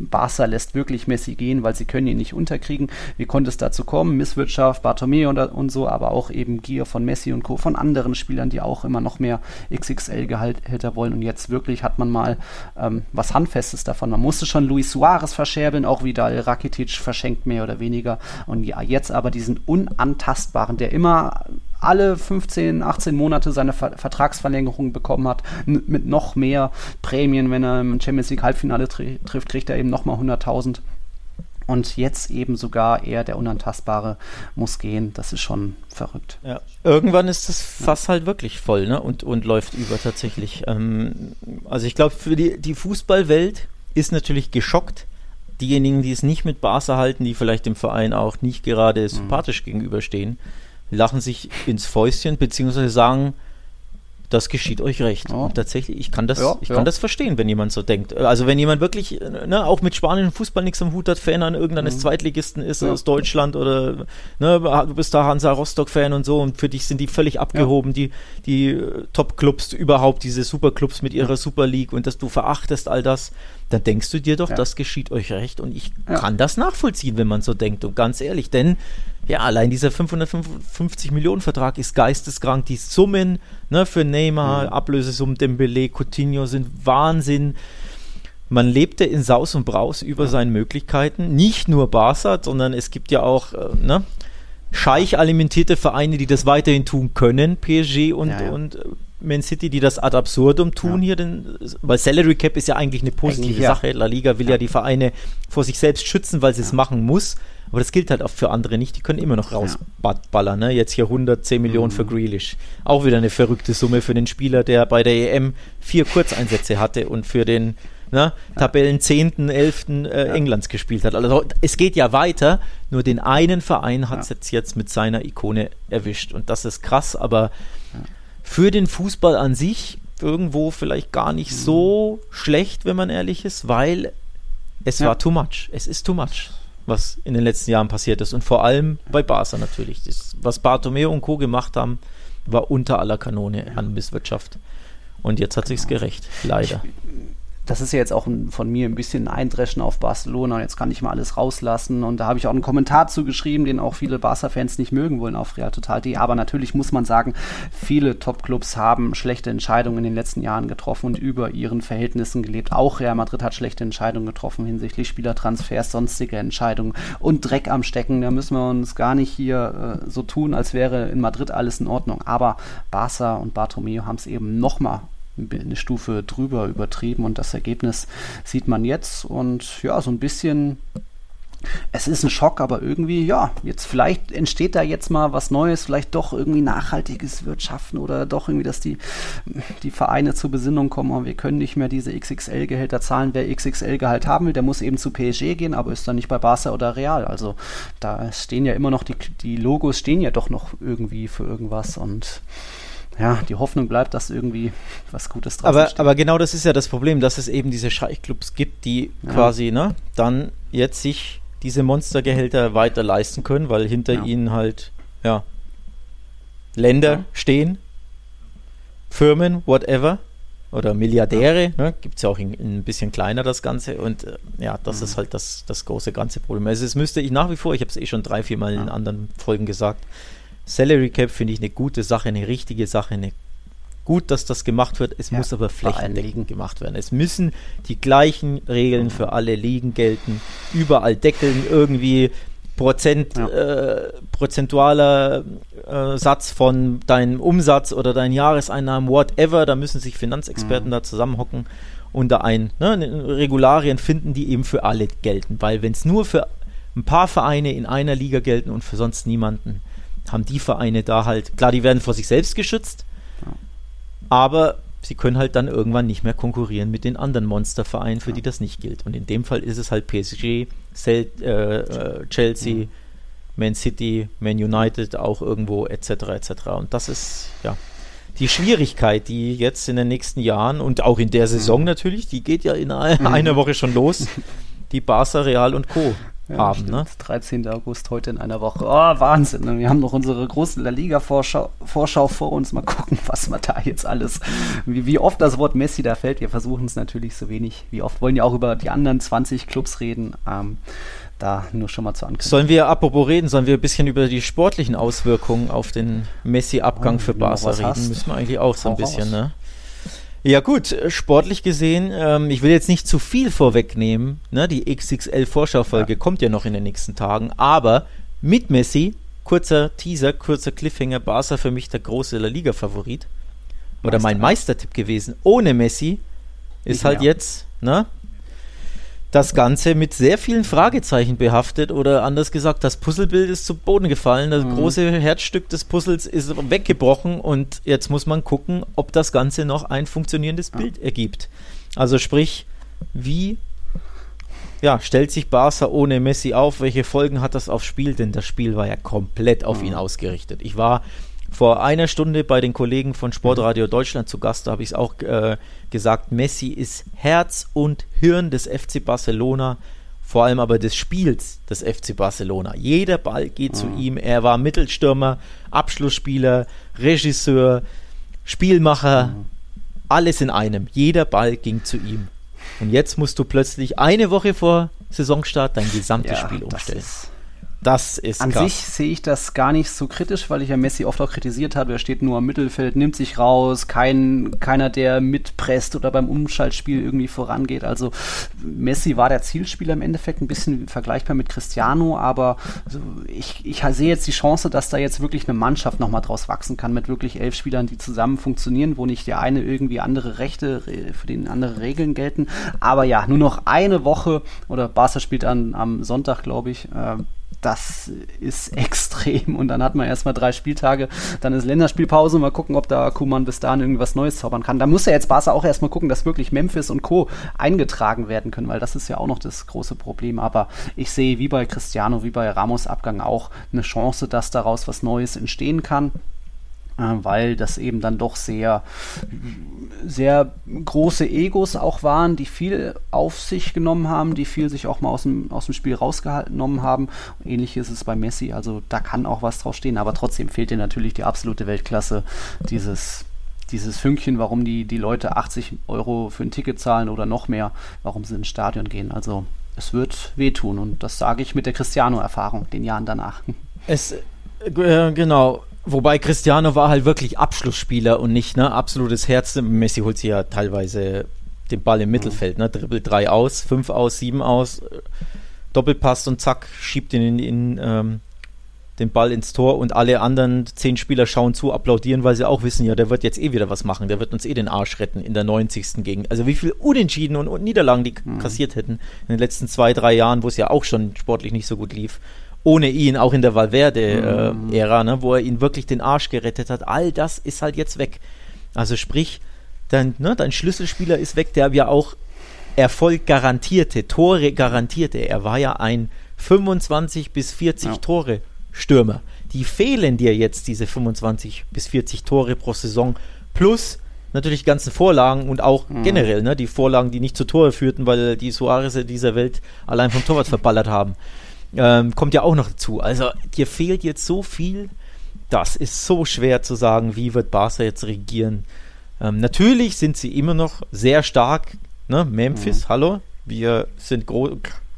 Barca lässt wirklich Messi gehen, weil sie können ihn nicht unterkriegen. Wie konnte es dazu kommen? Misswirtschaft, Bartomeu und, und so, aber auch eben Gier von Messi und Co. von anderen Spielern, die auch immer noch mehr XXL-Gehälter wollen. Und jetzt wirklich hat man mal ähm, was Handfestes davon. Man musste schon Luis Suarez verscherbeln, auch Vidal Rakitic verschenkt mehr oder weniger. Und ja, jetzt aber diesen unantastbaren, der immer alle 15, 18 Monate seine Ver Vertragsverlängerung bekommen hat, mit noch mehr Prämien, wenn er im Champions League Halbfinale tri trifft, kriegt er eben nochmal 100.000. Und jetzt eben sogar er, der Unantastbare, muss gehen. Das ist schon verrückt. Ja. Irgendwann ist das Fass ja. halt wirklich voll ne? und, und läuft über tatsächlich. Ähm, also ich glaube, für die, die Fußballwelt ist natürlich geschockt. Diejenigen, die es nicht mit Barca halten, die vielleicht dem Verein auch nicht gerade mhm. sympathisch gegenüberstehen, lachen sich ins Fäustchen, beziehungsweise sagen, das geschieht euch recht. Ja. Und tatsächlich, ich kann das, ja, ich kann das verstehen, wenn jemand so denkt. Also wenn jemand wirklich, ne, auch mit spanischen Fußball nichts am Hut hat, Fan an irgendeines mhm. Zweitligisten ist aus Deutschland oder ne, du bist da Hansa Rostock-Fan und so und für dich sind die völlig abgehoben, die, die äh, Top-Clubs überhaupt, diese Superclubs mit ihrer Super League und dass du verachtest all das, dann denkst du dir doch, das geschieht euch recht und ich kann das nachvollziehen, wenn man so denkt. Und ganz ehrlich, denn ja, allein dieser 550 Millionen Vertrag ist geisteskrank. Die Summen ne, für Neymar, mhm. Ablösesummen Dembele, Coutinho sind Wahnsinn. Man lebte in Saus und Braus über ja. seinen Möglichkeiten. Nicht nur Barca, sondern es gibt ja auch äh, ne, Scheich-alimentierte Vereine, die das weiterhin tun können, PSG und, ja, ja. und äh, Man City, die das ad absurdum tun hier, denn, weil Salary Cap ist ja eigentlich eine positive eigentlich, Sache. La Liga will ja. die Vereine vor sich selbst schützen, weil sie es machen muss. Aber das gilt halt auch für andere nicht. Die können immer noch rausballern. Ne? Jetzt hier 110 Millionen mhm. für Grealish. Auch wieder eine verrückte Summe für den Spieler, der bei der EM vier Kurzeinsätze hatte und für den ne, Tabellen 10., 11. Äh, ja. Englands gespielt hat. Also es geht ja weiter, nur den einen Verein hat es ja. jetzt, jetzt mit seiner Ikone erwischt. Und das ist krass, aber ja. Für den Fußball an sich irgendwo vielleicht gar nicht so schlecht, wenn man ehrlich ist, weil es war too much. Es ist too much was in den letzten Jahren passiert ist. Und vor allem bei Barca natürlich. Das, was Bartomeu und Co. gemacht haben, war unter aller Kanone an Misswirtschaft. Und jetzt hat sich's gerecht, leider. Das ist ja jetzt auch ein, von mir ein bisschen ein Eindreschen auf Barcelona und jetzt kann ich mal alles rauslassen. Und da habe ich auch einen Kommentar zugeschrieben, den auch viele Barca-Fans nicht mögen wollen auf realtotal.de, aber natürlich muss man sagen, viele Top-Clubs haben schlechte Entscheidungen in den letzten Jahren getroffen und über ihren Verhältnissen gelebt. Auch Real Madrid hat schlechte Entscheidungen getroffen hinsichtlich Spielertransfers, sonstige Entscheidungen und Dreck am Stecken, da müssen wir uns gar nicht hier äh, so tun, als wäre in Madrid alles in Ordnung, aber Barca und Bartomeu haben es eben nochmal eine Stufe drüber übertrieben und das Ergebnis sieht man jetzt und ja, so ein bisschen es ist ein Schock, aber irgendwie, ja, jetzt vielleicht entsteht da jetzt mal was Neues, vielleicht doch irgendwie nachhaltiges Wirtschaften oder doch irgendwie, dass die, die Vereine zur Besinnung kommen, und wir können nicht mehr diese XXL-Gehälter zahlen. Wer XXL-Gehalt haben will, der muss eben zu PSG gehen, aber ist dann nicht bei Barca oder Real. Also da stehen ja immer noch, die, die Logos stehen ja doch noch irgendwie für irgendwas und ja, die Hoffnung bleibt, dass irgendwie was Gutes draus aber, aber genau das ist ja das Problem, dass es eben diese Scheichclubs gibt, die ja. quasi ne, dann jetzt sich diese Monstergehälter weiter leisten können, weil hinter ja. ihnen halt ja, Länder ja. stehen, Firmen, whatever, oder Milliardäre, ne, gibt es ja auch in, in, ein bisschen kleiner das Ganze und äh, ja, das mhm. ist halt das, das große ganze Problem. Also es müsste ich nach wie vor, ich habe es eh schon drei, vier Mal in anderen Folgen gesagt, Salary Cap finde ich eine gute Sache, eine richtige Sache, eine gut, dass das gemacht wird. Es ja, muss aber flächendeckend gemacht werden. Es müssen die gleichen Regeln für alle Ligen gelten. Überall deckeln irgendwie Prozent, ja. äh, prozentualer äh, Satz von deinem Umsatz oder deinen Jahreseinnahmen, whatever. Da müssen sich Finanzexperten mhm. da zusammenhocken und da ein ne, Regularien finden, die eben für alle gelten. Weil wenn es nur für ein paar Vereine in einer Liga gelten und für sonst niemanden, haben die Vereine da halt, klar, die werden vor sich selbst geschützt, ja. aber sie können halt dann irgendwann nicht mehr konkurrieren mit den anderen Monstervereinen, für ja. die das nicht gilt. Und in dem Fall ist es halt PSG, Cel äh, äh, Chelsea, mhm. Man City, Man United auch irgendwo etc. etc. Und das ist ja die Schwierigkeit, die jetzt in den nächsten Jahren und auch in der Saison natürlich, die geht ja in einer Woche schon los, die Barca, Real und Co ja, haben. Ne? 13. August heute in einer Woche. Oh, Wahnsinn. Wir haben noch unsere große La Liga-Vorschau Vorschau vor uns. Mal gucken, was wir da jetzt alles, wie, wie oft das Wort Messi da fällt. Wir versuchen es natürlich so wenig. Wie oft wollen ja auch über die anderen 20 Clubs reden. Ähm, da nur schon mal zu ankündigen. Sollen wir, apropos reden, sollen wir ein bisschen über die sportlichen Auswirkungen auf den Messi-Abgang oh, für Barca reden? Müssen wir eigentlich auch so ein bisschen, ne? Ja gut, sportlich gesehen, ähm, ich will jetzt nicht zu viel vorwegnehmen, ne? die XXL-Vorschaufolge ja. kommt ja noch in den nächsten Tagen, aber mit Messi, kurzer Teaser, kurzer Cliffhanger, Barca für mich der große La Liga-Favorit. Oder Meister. mein Meistertipp gewesen. Ohne Messi ist halt jetzt, ne? Das Ganze mit sehr vielen Fragezeichen behaftet oder anders gesagt, das Puzzlebild ist zu Boden gefallen, das mhm. große Herzstück des Puzzles ist weggebrochen und jetzt muss man gucken, ob das Ganze noch ein funktionierendes Bild ja. ergibt. Also sprich, wie ja, stellt sich Barca ohne Messi auf? Welche Folgen hat das aufs Spiel? Denn das Spiel war ja komplett auf mhm. ihn ausgerichtet. Ich war vor einer Stunde bei den Kollegen von Sportradio Deutschland zu Gast, da habe ich es auch äh, gesagt, Messi ist Herz und Hirn des FC Barcelona, vor allem aber des Spiels des FC Barcelona. Jeder Ball geht mhm. zu ihm, er war Mittelstürmer, Abschlussspieler, Regisseur, Spielmacher, mhm. alles in einem. Jeder Ball ging zu ihm. Und jetzt musst du plötzlich eine Woche vor Saisonstart dein gesamtes ja, Spiel umstellen. Das ist das ist An krass. sich sehe ich das gar nicht so kritisch, weil ich ja Messi oft auch kritisiert habe. Er steht nur am Mittelfeld, nimmt sich raus, kein, keiner, der mitpresst oder beim Umschaltspiel irgendwie vorangeht. Also Messi war der Zielspieler im Endeffekt, ein bisschen vergleichbar mit Cristiano, aber ich, ich sehe jetzt die Chance, dass da jetzt wirklich eine Mannschaft nochmal draus wachsen kann mit wirklich elf Spielern, die zusammen funktionieren, wo nicht der eine irgendwie andere Rechte, für den andere Regeln gelten. Aber ja, nur noch eine Woche oder Barca spielt an, am Sonntag, glaube ich. Äh, das ist extrem. Und dann hat man erstmal drei Spieltage, dann ist Länderspielpause. Mal gucken, ob da Kuman bis dahin irgendwas Neues zaubern kann. Da muss ja jetzt Barca auch erstmal gucken, dass wirklich Memphis und Co. eingetragen werden können, weil das ist ja auch noch das große Problem. Aber ich sehe wie bei Cristiano, wie bei Ramos Abgang auch eine Chance, dass daraus was Neues entstehen kann. Äh, weil das eben dann doch sehr, sehr große Egos auch waren, die viel auf sich genommen haben, die viel sich auch mal aus dem, aus dem Spiel rausgenommen haben. Ähnlich ist es bei Messi, also da kann auch was draus stehen, aber trotzdem fehlt dir natürlich die absolute Weltklasse dieses dieses Fünkchen, warum die, die Leute 80 Euro für ein Ticket zahlen oder noch mehr, warum sie ins Stadion gehen. Also es wird wehtun und das sage ich mit der Cristiano-Erfahrung, den Jahren danach. Es, äh, genau. Wobei Cristiano war halt wirklich Abschlussspieler und nicht ne, absolutes Herz. Messi holt sich ja teilweise den Ball im Mittelfeld, ne? Dribbel 3 aus, 5 aus, 7 aus, Doppelpass und zack, schiebt ihn in, in ähm, den Ball ins Tor und alle anderen zehn Spieler schauen zu, applaudieren, weil sie auch wissen, ja, der wird jetzt eh wieder was machen, der wird uns eh den Arsch retten in der 90. Gegend. Also wie viel Unentschieden und, und Niederlagen die mhm. kassiert hätten in den letzten zwei, drei Jahren, wo es ja auch schon sportlich nicht so gut lief. Ohne ihn, auch in der Valverde-Ära, äh, ne, wo er ihn wirklich den Arsch gerettet hat, all das ist halt jetzt weg. Also sprich, dein, ne, dein Schlüsselspieler ist weg, der ja auch Erfolg garantierte, Tore garantierte. Er war ja ein 25 bis 40 ja. Tore Stürmer. Die fehlen dir jetzt, diese 25 bis 40 Tore pro Saison, plus natürlich ganzen Vorlagen und auch mhm. generell, ne, die Vorlagen, die nicht zu Tore führten, weil die Suarez dieser Welt allein vom Torwart verballert haben. Ähm, kommt ja auch noch dazu. Also dir fehlt jetzt so viel, das ist so schwer zu sagen, wie wird Barca jetzt regieren. Ähm, natürlich sind sie immer noch sehr stark. Ne? Memphis, mhm. hallo, wir sind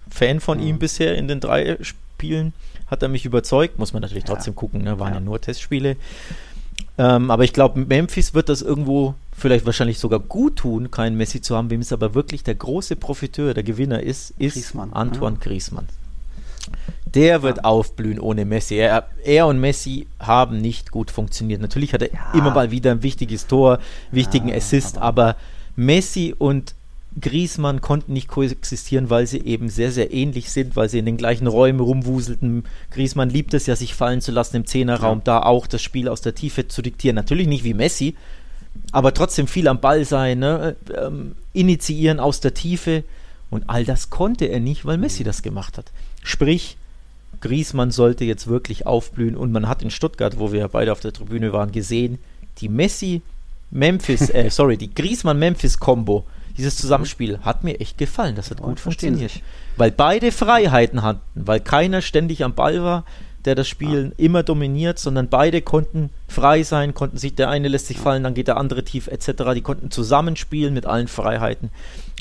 Fan von mhm. ihm bisher in den drei Spielen hat er mich überzeugt. Muss man natürlich trotzdem gucken, ne? waren ja. ja nur Testspiele. Ähm, aber ich glaube, Memphis wird das irgendwo vielleicht wahrscheinlich sogar gut tun, keinen Messi zu haben. Wem es aber wirklich der große Profiteur, der Gewinner ist, ist Griezmann, Antoine ja. Griezmann. Der wird ja. aufblühen ohne Messi. Er, er, und Messi haben nicht gut funktioniert. Natürlich hat er ja. immer mal wieder ein wichtiges Tor, wichtigen Assist, aber, aber Messi und Griesmann konnten nicht koexistieren, weil sie eben sehr, sehr ähnlich sind, weil sie in den gleichen Räumen rumwuselten. Griesmann liebt es ja, sich fallen zu lassen im Zehnerraum, ja. da auch das Spiel aus der Tiefe zu diktieren. Natürlich nicht wie Messi, aber trotzdem viel am Ball sein, ne? ähm, initiieren aus der Tiefe. Und all das konnte er nicht, weil Messi das gemacht hat. Sprich, Griesmann sollte jetzt wirklich aufblühen. Und man hat in Stuttgart, wo wir beide auf der Tribüne waren, gesehen, die Messi, Memphis, äh, sorry, die Griesmann-Memphis-Kombo dieses Zusammenspiel hat mir echt gefallen. Das hat ja, gut funktioniert. Weil beide Freiheiten hatten, weil keiner ständig am Ball war, der das Spiel ja. immer dominiert, sondern beide konnten frei sein, konnten sich, der eine lässt sich fallen, dann geht der andere tief etc. Die konnten zusammenspielen mit allen Freiheiten.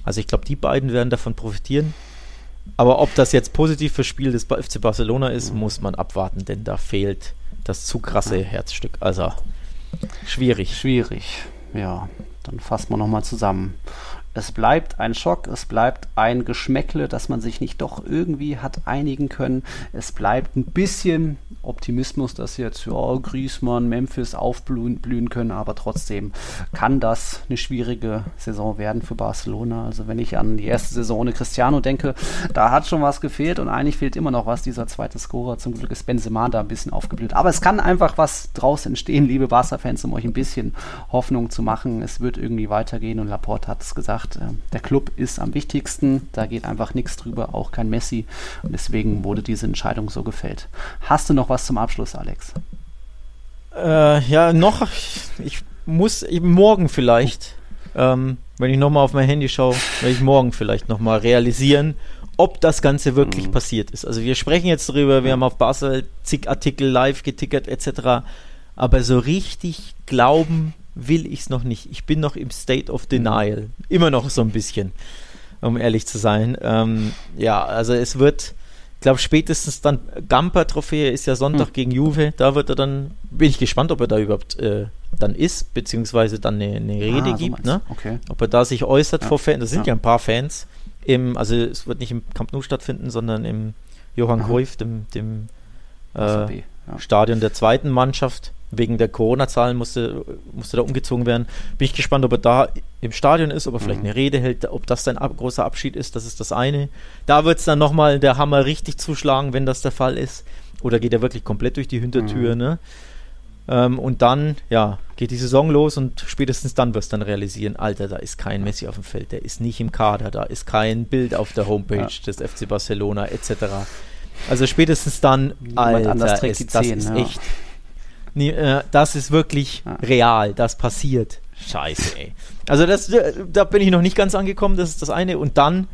Also ich glaube, die beiden werden davon profitieren. Aber ob das jetzt positiv fürs Spiel des FC Barcelona ist, muss man abwarten, denn da fehlt das zu krasse Herzstück. Also schwierig. Schwierig, ja. Dann fassen wir nochmal zusammen es bleibt ein Schock, es bleibt ein Geschmäckle, dass man sich nicht doch irgendwie hat einigen können. Es bleibt ein bisschen Optimismus, dass jetzt ja, Griezmann, Memphis aufblühen können, aber trotzdem kann das eine schwierige Saison werden für Barcelona. Also wenn ich an die erste Saison ohne Cristiano denke, da hat schon was gefehlt und eigentlich fehlt immer noch was. Dieser zweite Scorer, zum Glück ist Benzema da ein bisschen aufgeblüht. Aber es kann einfach was draus entstehen, liebe Barca-Fans, um euch ein bisschen Hoffnung zu machen. Es wird irgendwie weitergehen und Laporte hat es gesagt gesagt, äh, der Club ist am wichtigsten, da geht einfach nichts drüber, auch kein Messi. Und deswegen wurde diese Entscheidung so gefällt. Hast du noch was zum Abschluss, Alex? Äh, ja, noch. Ich muss eben morgen vielleicht, ähm, wenn ich nochmal auf mein Handy schaue, werde ich morgen vielleicht nochmal realisieren, ob das Ganze wirklich mhm. passiert ist. Also wir sprechen jetzt darüber, wir haben auf Basel zig Artikel live getickert etc. Aber so richtig glauben will ich es noch nicht. Ich bin noch im State of Denial. Immer noch so ein bisschen, um ehrlich zu sein. Ähm, ja, also es wird, ich glaube, spätestens dann Gamper-Trophäe ist ja Sonntag hm. gegen Juve. Da wird er dann, bin ich gespannt, ob er da überhaupt äh, dann ist, beziehungsweise dann eine, eine Rede ah, gibt. So ne? okay. Ob er da sich äußert ja. vor Fans. Das sind ja. ja. ein paar Fans. Im, also es wird nicht im Camp Nou stattfinden, sondern im Johann Cruyff, dem, dem äh, ja. Stadion der zweiten Mannschaft wegen der Corona-Zahlen musste, musste da umgezogen werden. Bin ich gespannt, ob er da im Stadion ist, ob er vielleicht mhm. eine Rede hält, ob das sein ab großer Abschied ist, das ist das eine. Da wird es dann nochmal der Hammer richtig zuschlagen, wenn das der Fall ist. Oder geht er wirklich komplett durch die Hintertür, mhm. ne? Ähm, und dann, ja, geht die Saison los und spätestens dann wirst du dann realisieren, Alter, da ist kein Messi auf dem Feld, der ist nicht im Kader, da ist kein Bild auf der Homepage ja. des FC Barcelona etc. Also spätestens dann, Niemand Alter, ist, das ist ja. Nee, äh, das ist wirklich ah. real, das passiert. Scheiße, ey. Also das, äh, da bin ich noch nicht ganz angekommen, das ist das eine. Und dann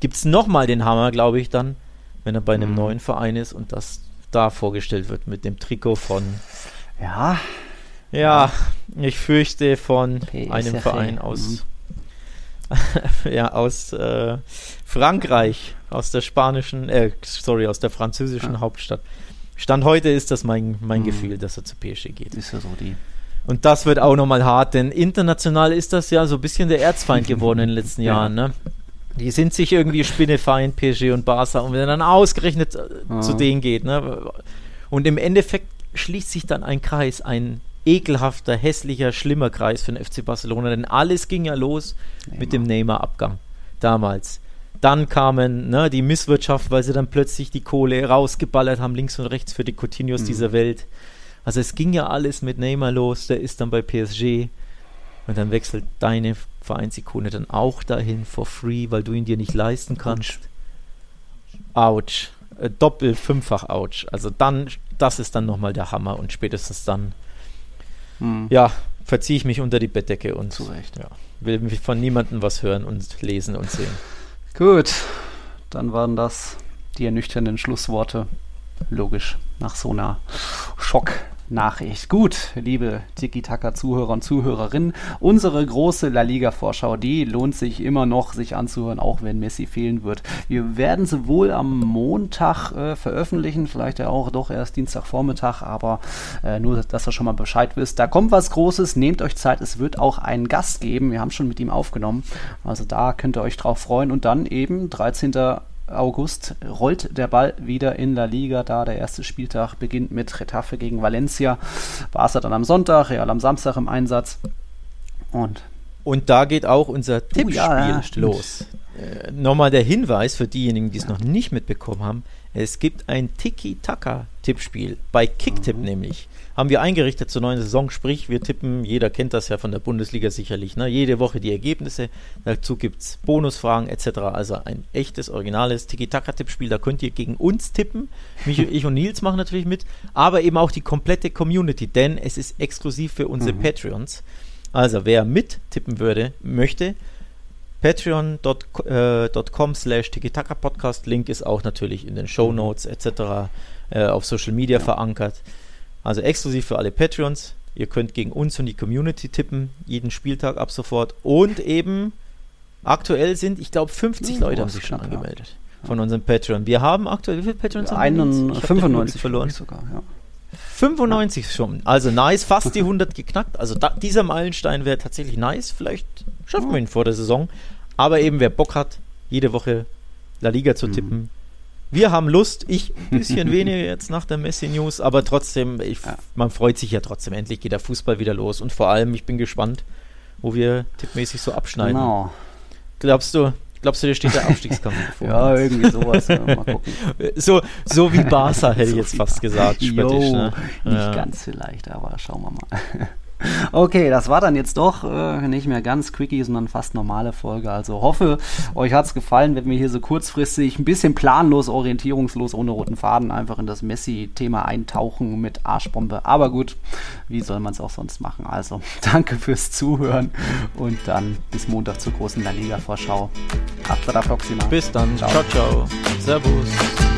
gibt es nochmal den Hammer, glaube ich, dann, wenn er bei einem mhm. neuen Verein ist und das da vorgestellt wird mit dem Trikot von ja, Ja, ich fürchte von PSG. einem Verein aus, ja, aus äh, Frankreich, aus der spanischen, äh, sorry, aus der französischen Ah. Hauptstadt. Stand heute ist das mein, mein Mhm. Gefühl, dass er zu PSG geht. Ist ja so die. Und das wird auch nochmal hart, denn international ist das ja so ein bisschen der Erzfeind geworden in den letzten Ja. Jahren. Ne? Die sind sich irgendwie Spinnefeind, PSG und Barca. Und wenn er dann ausgerechnet Ja. zu denen geht. Ne? Und im Endeffekt schließt sich dann ein Kreis, ein ekelhafter, hässlicher, schlimmer Kreis für den FC Barcelona. Denn alles ging ja los mit dem Neymar-Abgang damals. Dann kamen ne, die Misswirtschaft, weil sie dann plötzlich die Kohle rausgeballert haben, links und rechts für die Coutinhos Mhm. dieser Welt. Also es ging ja alles mit Neymar los, der ist dann bei PSG und dann wechselt deine Vereinsikone dann auch dahin for free, weil du ihn dir nicht leisten kannst. Autsch. Äh, doppel, fünffach Autsch. Also dann, das ist dann nochmal der Hammer und spätestens dann, Hm. ja, verziehe ich mich unter die Bettdecke und. Ja, will von niemandem was hören und lesen und sehen. Gut, dann waren das die ernüchternden Schlussworte. Logisch, nach so einer Schocknachricht. Gut, liebe Tiki-Taka-Zuhörer und Zuhörerinnen, unsere große La Liga-Vorschau, die lohnt sich immer noch, sich anzuhören, auch wenn Messi fehlen wird. Wir werden sie wohl am Montag äh, veröffentlichen, vielleicht ja auch doch erst Dienstagvormittag, aber äh, nur, dass ihr schon mal Bescheid wisst. Da kommt was Großes, nehmt euch Zeit, es wird auch einen Gast geben. Wir haben schon mit ihm aufgenommen, also da könnt ihr euch drauf freuen und dann eben 13. August rollt der Ball wieder in La Liga, da der erste Spieltag beginnt mit Retafe gegen Valencia. Barca dann am Sonntag, Real am Samstag im Einsatz. Und Und da geht auch unser Tippspiel ja, ja, los. Äh, Nochmal der Hinweis für diejenigen, die es noch nicht mitbekommen haben. Es gibt ein Tiki-Taka-Tippspiel bei Kicktipp Mhm. nämlich. Haben wir eingerichtet zur neuen Saison. Sprich, wir tippen, jeder kennt das ja von der Bundesliga sicherlich, ne? jede Woche die Ergebnisse. Dazu gibt es Bonusfragen etc. Also ein echtes, originales Tiki-Taka-Tippspiel. Da könnt ihr gegen uns tippen. Mich, ich und Nils machen natürlich mit, aber eben auch die komplette Community, denn es ist exklusiv für unsere Mhm. Patreons. Also wer mittippen würde, möchte, patreon.com slash Podcast. Link ist auch natürlich in den Show Notes etc. Äh, auf Social Media Ja. verankert. Also exklusiv für alle Patreons. Ihr könnt gegen uns und die Community tippen, jeden Spieltag ab sofort. Und eben aktuell sind, ich glaube, 50 Ja, Leute haben sich schon knapp, ja. angemeldet von unseren Patreon. Wir haben aktuell, wie viele Patreons haben wir? einen, jetzt? Ich hab den Überblick 95 verloren. sogar, ja. 95 schon. Also nice, fast die 100 geknackt. Also da, dieser Meilenstein wäre tatsächlich nice. Vielleicht schaffen wir ihn vor der Saison. Aber eben, wer Bock hat, jede Woche La Liga zu Mhm. Wir haben Lust. Ich ein bisschen weniger jetzt nach der Messi-News, aber trotzdem, ich, Ja. man freut sich ja trotzdem. Endlich geht der Fußball wieder los. Und vor allem, ich bin gespannt, wo wir tippmäßig so abschneiden. Genau. Glaubst du, glaubst du, dir steht der Abstiegskampf bevor? Ja, irgendwie sowas. ja, mal gucken. So, so wie Barca, hätte ich So jetzt fast gesagt. spöttisch, ne? nicht Ja. ganz vielleicht, aber schauen wir mal. Okay, das war dann jetzt doch äh, nicht mehr ganz quickie, sondern fast normale Folge. Also hoffe, euch hat's gefallen, wenn wir hier so kurzfristig ein bisschen planlos, orientierungslos, ohne roten Faden einfach in das Messi-Thema eintauchen mit Arschbombe. Aber gut, wie soll man es auch sonst machen? Also danke fürs Zuhören und dann bis Montag zur großen La Liga-Vorschau. Hasta la próxima. Bis dann. Ciao. ciao. ciao. Servus.